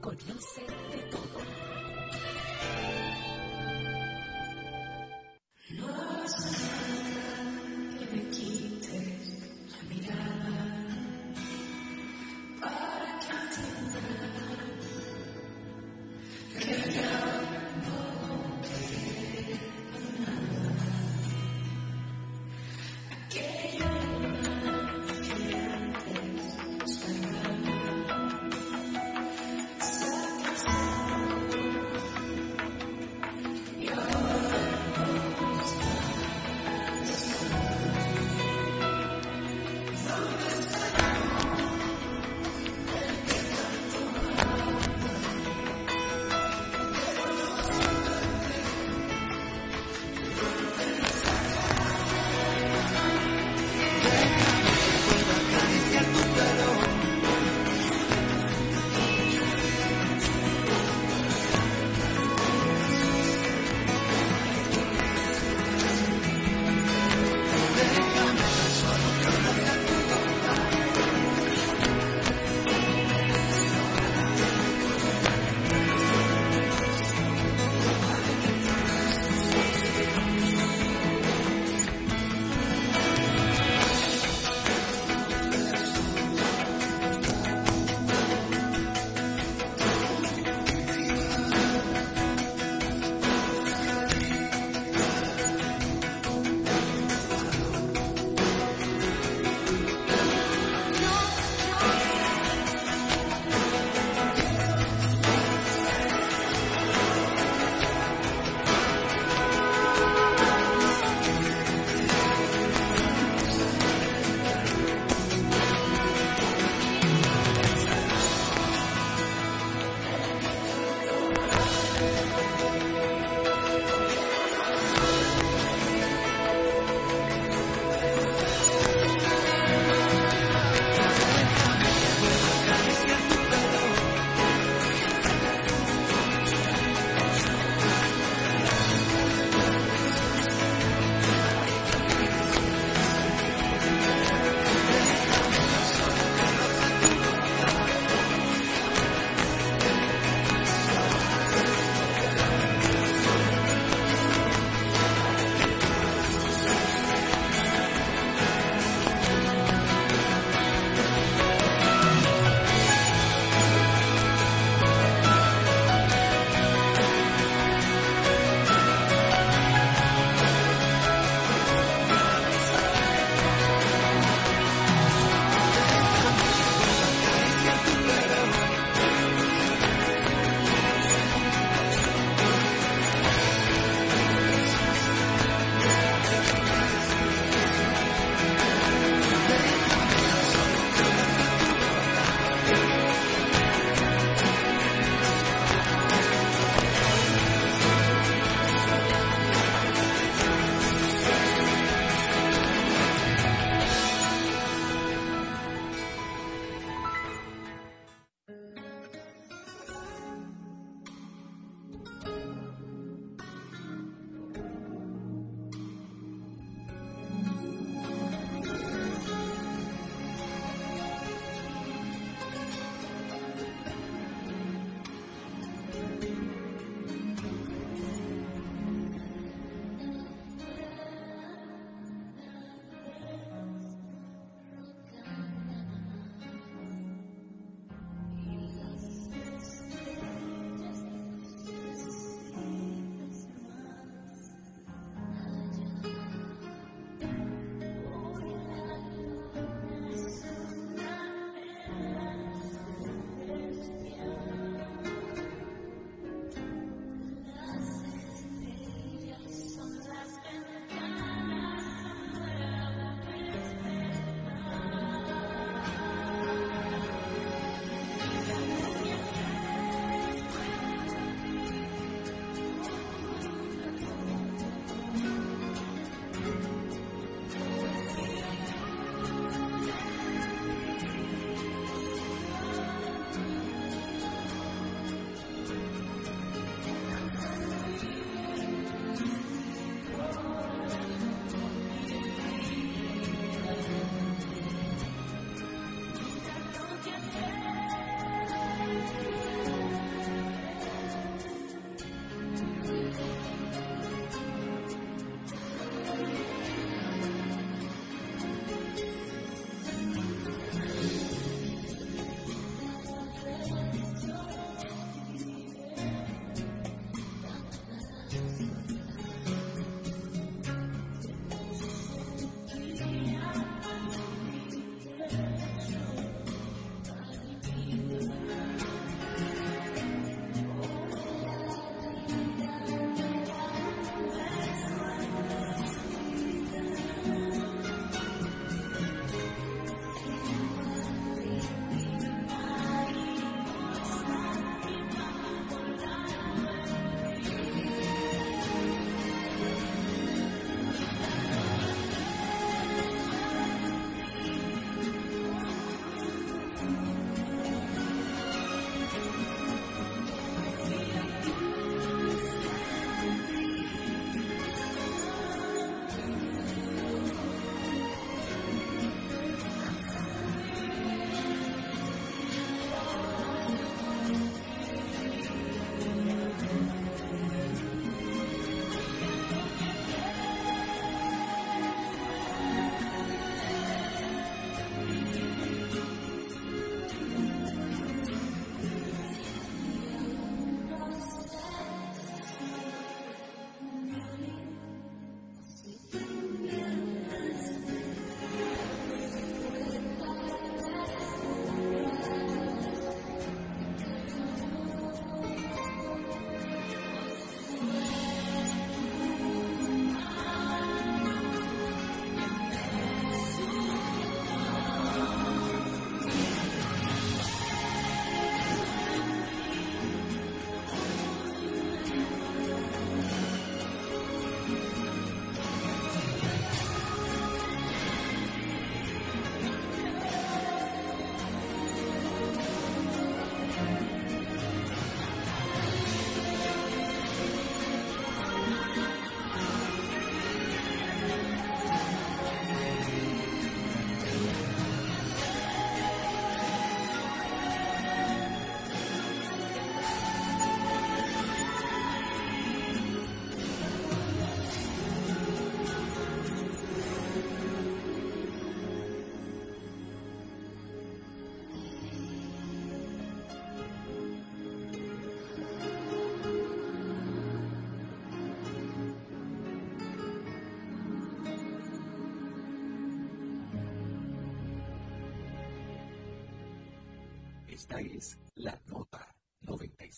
Conoce de todo.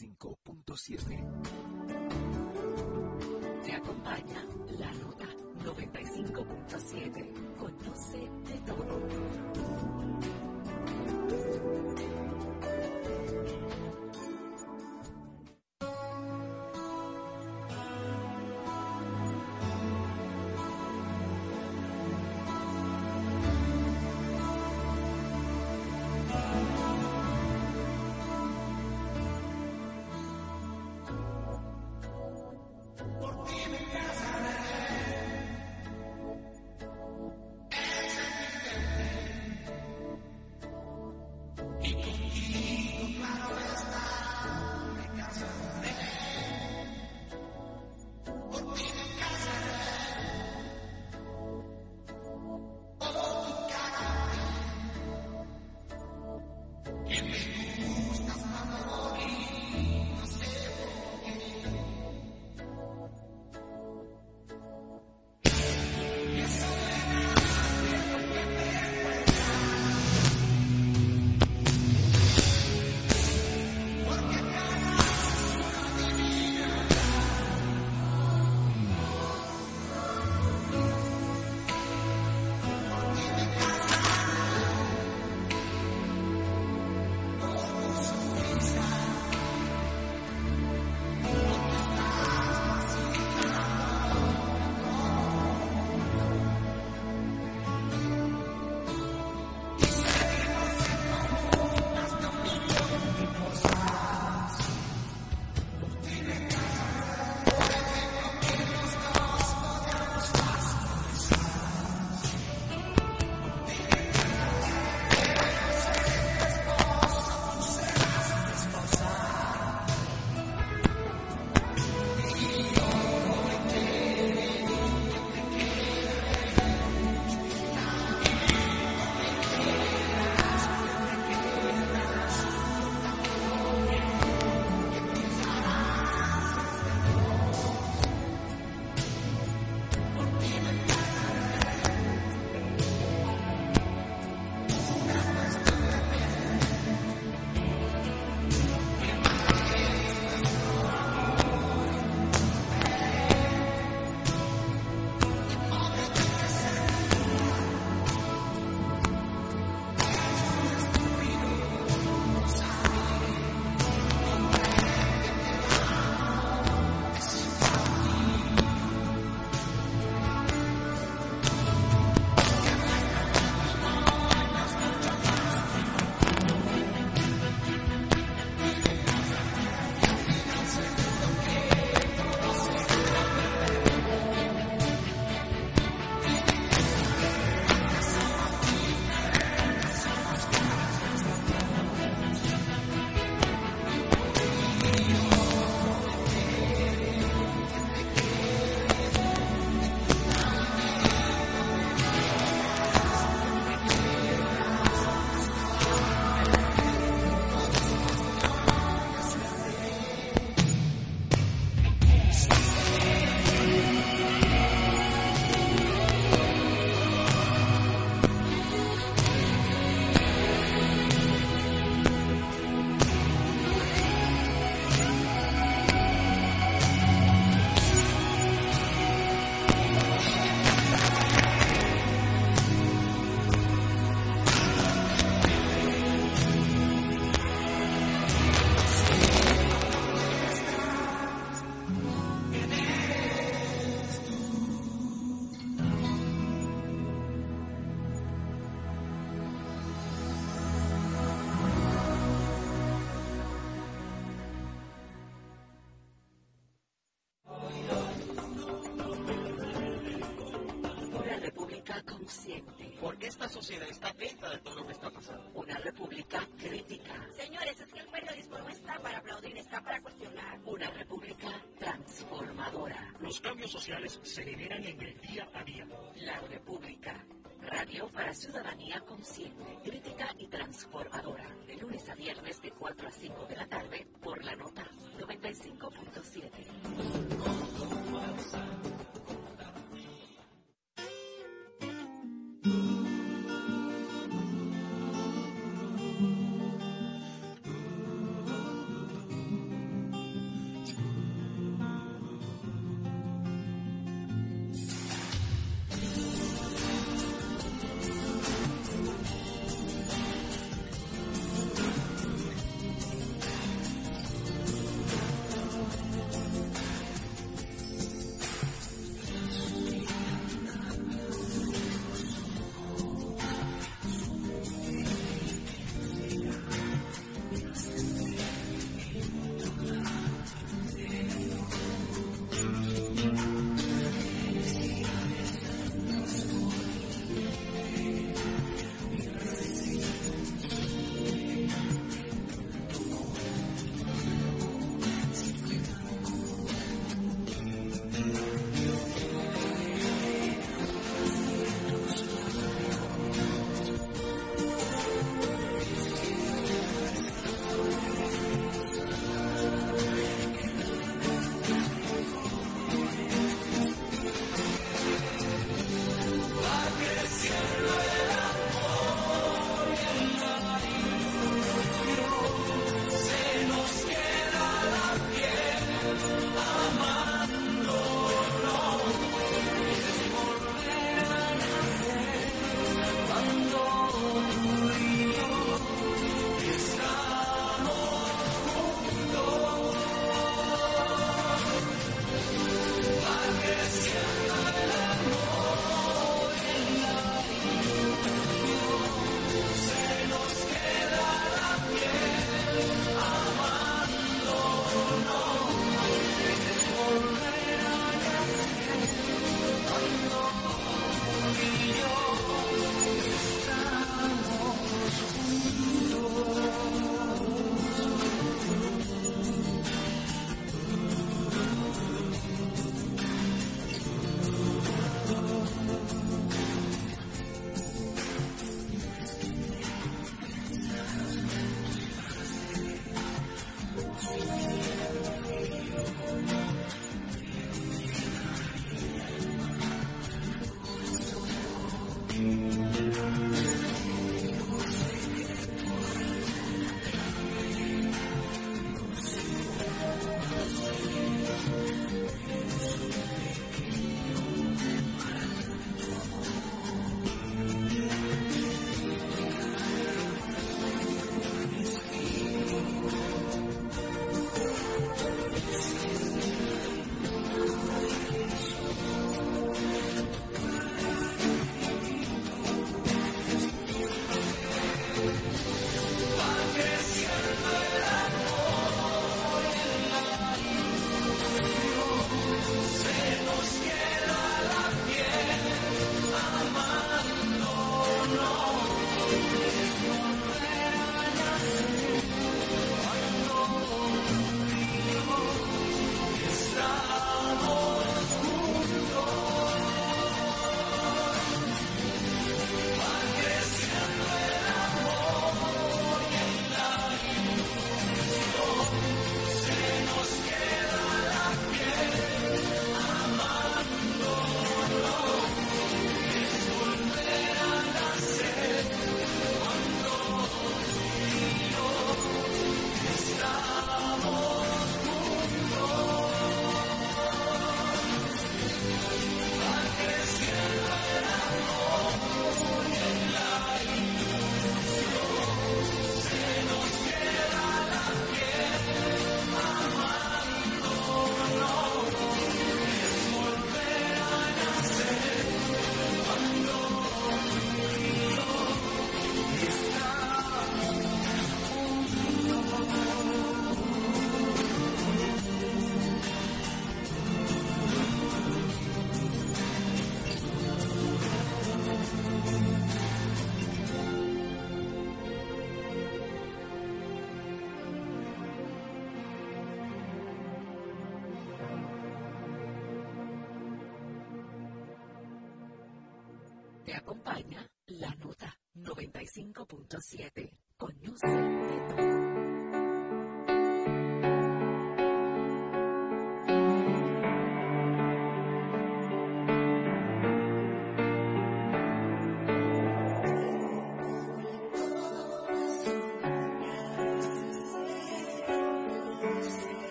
95.7. Te acompaña la nota 95.7. Conoce de todo. Sociedad está atenta de todo lo que está pasando. Una república crítica. Señores, es que el periodismo no está para aplaudir, está para cuestionar. Una república transformadora. Los cambios sociales se generan en el día a día. La república. Radio para ciudadanía consciente, crítica y transformadora. De lunes a viernes de 4 a 5 de la tarde por la nota 95.7.